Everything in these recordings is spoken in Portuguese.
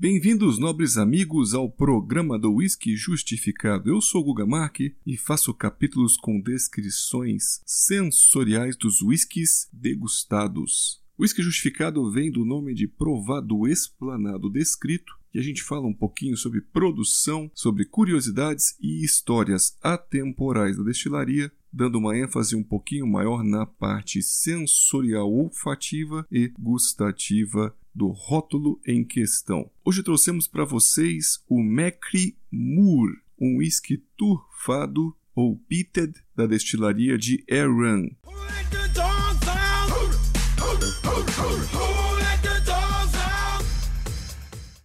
Bem-vindos, nobres amigos, ao programa do Whisky Justificado. Eu sou Guga Mark e faço capítulos com descrições sensoriais dos whiskies degustados. O whisky justificado vem do nome de provado explanado descrito e a gente fala um pouquinho sobre produção, sobre curiosidades e histórias atemporais da destilaria, dando uma ênfase um pouquinho maior na parte sensorial olfativa e gustativa do rótulo em questão. Hoje trouxemos para vocês o Macri Moor, um whisky turfado ou pitted da destilaria de Arran.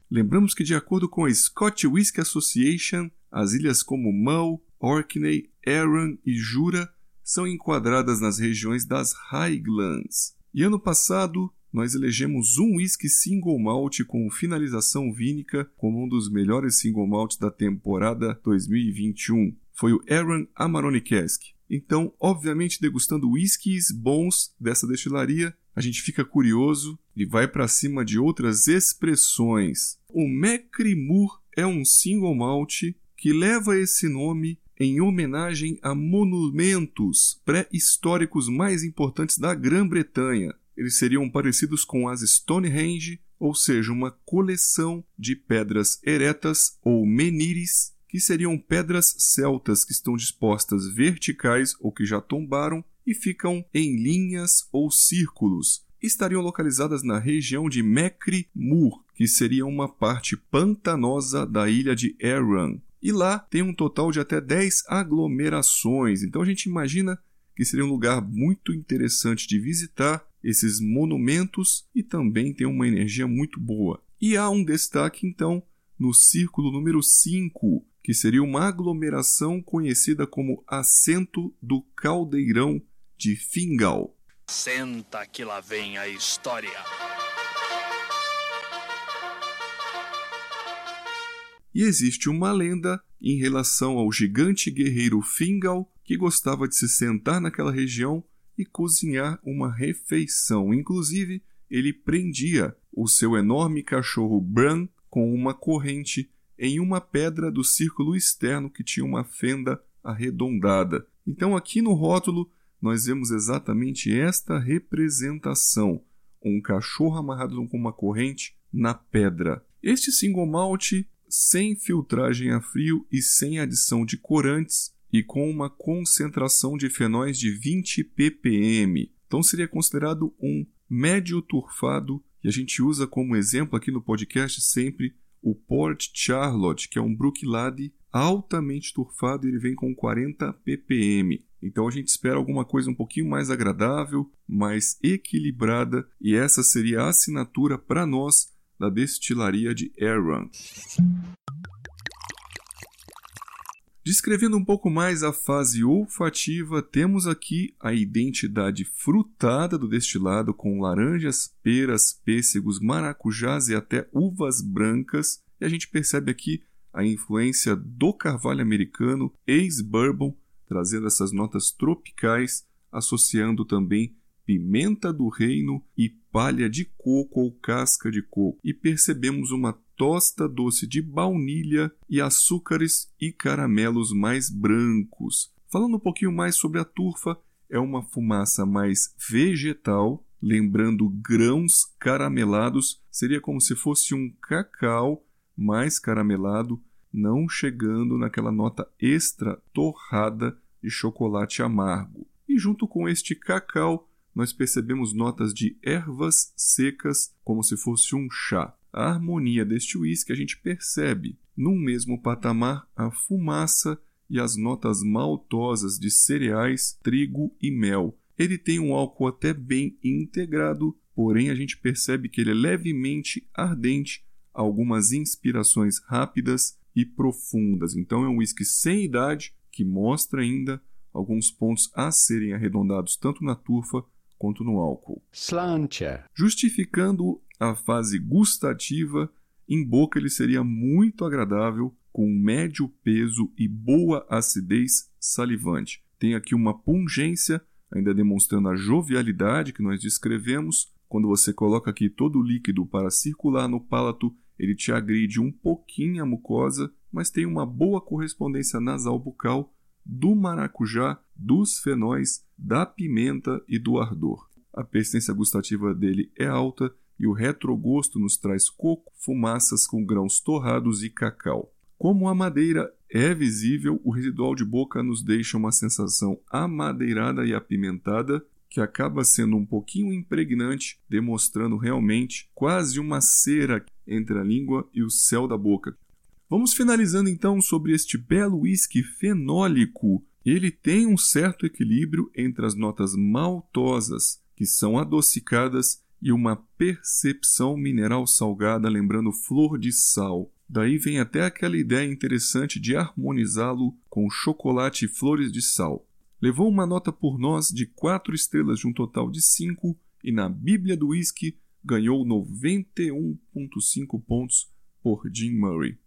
Lembramos que, de acordo com a Scotch Whisky Association, as ilhas como Mull, Orkney, Arran e Jura são enquadradas nas regiões das Highlands. E ano passado, nós elegemos um whisky single malt com finalização vínica como um dos melhores single malts da temporada 2021. Foi o Aaron Amarone Cask. Então, obviamente, degustando whiskies bons dessa destilaria, a gente fica curioso e vai para cima de outras expressões. O Macrimur é um single malt que leva esse nome em homenagem a monumentos pré-históricos mais importantes da Grã-Bretanha. Eles seriam parecidos com as Stonehenge, ou seja, uma coleção de pedras eretas ou menires, que seriam pedras celtas que estão dispostas verticais ou que já tombaram e ficam em linhas ou círculos. Estariam localizadas na região de Mecri Mur, que seria uma parte pantanosa da ilha de Arran. E lá tem um total de até 10 aglomerações. Então a gente imagina que seria um lugar muito interessante de visitar esses monumentos e também tem uma energia muito boa. E há um destaque então no círculo número 5, que seria uma aglomeração conhecida como Assento do Caldeirão de Fingal. Senta que lá vem a história. E existe uma lenda em relação ao gigante guerreiro Fingal que gostava de se sentar naquela região e cozinhar uma refeição. Inclusive, ele prendia o seu enorme cachorro Bran com uma corrente em uma pedra do círculo externo que tinha uma fenda arredondada. Então, aqui no rótulo, nós vemos exatamente esta representação: um cachorro amarrado com uma corrente na pedra. Este single malt sem filtragem a frio e sem adição de corantes e com uma concentração de fenóis de 20 ppm. Então seria considerado um médio turfado e a gente usa como exemplo aqui no podcast sempre o Port Charlotte, que é um Brooklyn altamente turfado ele vem com 40 ppm. Então a gente espera alguma coisa um pouquinho mais agradável, mais equilibrada, e essa seria a assinatura para nós da destilaria de Aaron. Descrevendo um pouco mais a fase olfativa, temos aqui a identidade frutada do destilado com laranjas, peras, pêssegos, maracujás e até uvas brancas. E a gente percebe aqui a influência do carvalho americano, ex-bourbon, trazendo essas notas tropicais, associando também pimenta do reino e palha de coco ou casca de coco, e percebemos uma tosta doce de baunilha e açúcares e caramelos mais brancos. Falando um pouquinho mais sobre a turfa, é uma fumaça mais vegetal, lembrando grãos caramelados, seria como se fosse um cacau mais caramelado, não chegando naquela nota extra torrada de chocolate amargo. E junto com este cacau, nós percebemos notas de ervas secas, como se fosse um chá. A harmonia deste uísque a gente percebe. Num mesmo patamar, a fumaça e as notas maltosas de cereais, trigo e mel. Ele tem um álcool até bem integrado, porém a gente percebe que ele é levemente ardente, algumas inspirações rápidas e profundas. Então é um whisky sem idade que mostra ainda alguns pontos a serem arredondados tanto na turfa quanto no álcool. Slantia. Justificando a fase gustativa, em boca ele seria muito agradável, com médio peso e boa acidez salivante. Tem aqui uma pungência, ainda demonstrando a jovialidade que nós descrevemos. Quando você coloca aqui todo o líquido para circular no palato, ele te agride um pouquinho a mucosa, mas tem uma boa correspondência nasal bucal do maracujá, dos fenóis, da pimenta e do ardor. A persistência gustativa dele é alta e o retrogosto nos traz coco, fumaças com grãos torrados e cacau. Como a madeira é visível, o residual de boca nos deixa uma sensação amadeirada e apimentada, que acaba sendo um pouquinho impregnante, demonstrando realmente quase uma cera entre a língua e o céu da boca. Vamos finalizando então sobre este belo whisky fenólico. Ele tem um certo equilíbrio entre as notas maltosas, que são adocicadas, e uma percepção mineral salgada, lembrando flor de sal. Daí vem até aquela ideia interessante de harmonizá-lo com chocolate e flores de sal. Levou uma nota por nós de 4 estrelas de um total de 5 e na Bíblia do Whisky ganhou 91.5 pontos por Jim Murray.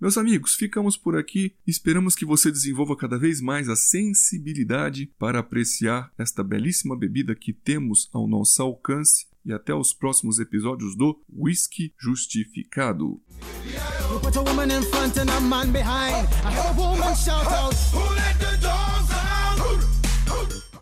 Meus amigos, ficamos por aqui. Esperamos que você desenvolva cada vez mais a sensibilidade para apreciar esta belíssima bebida que temos ao nosso alcance. E até os próximos episódios do Whisky Justificado. You put a woman in front and a man behind. I heard a woman shout out, Who let the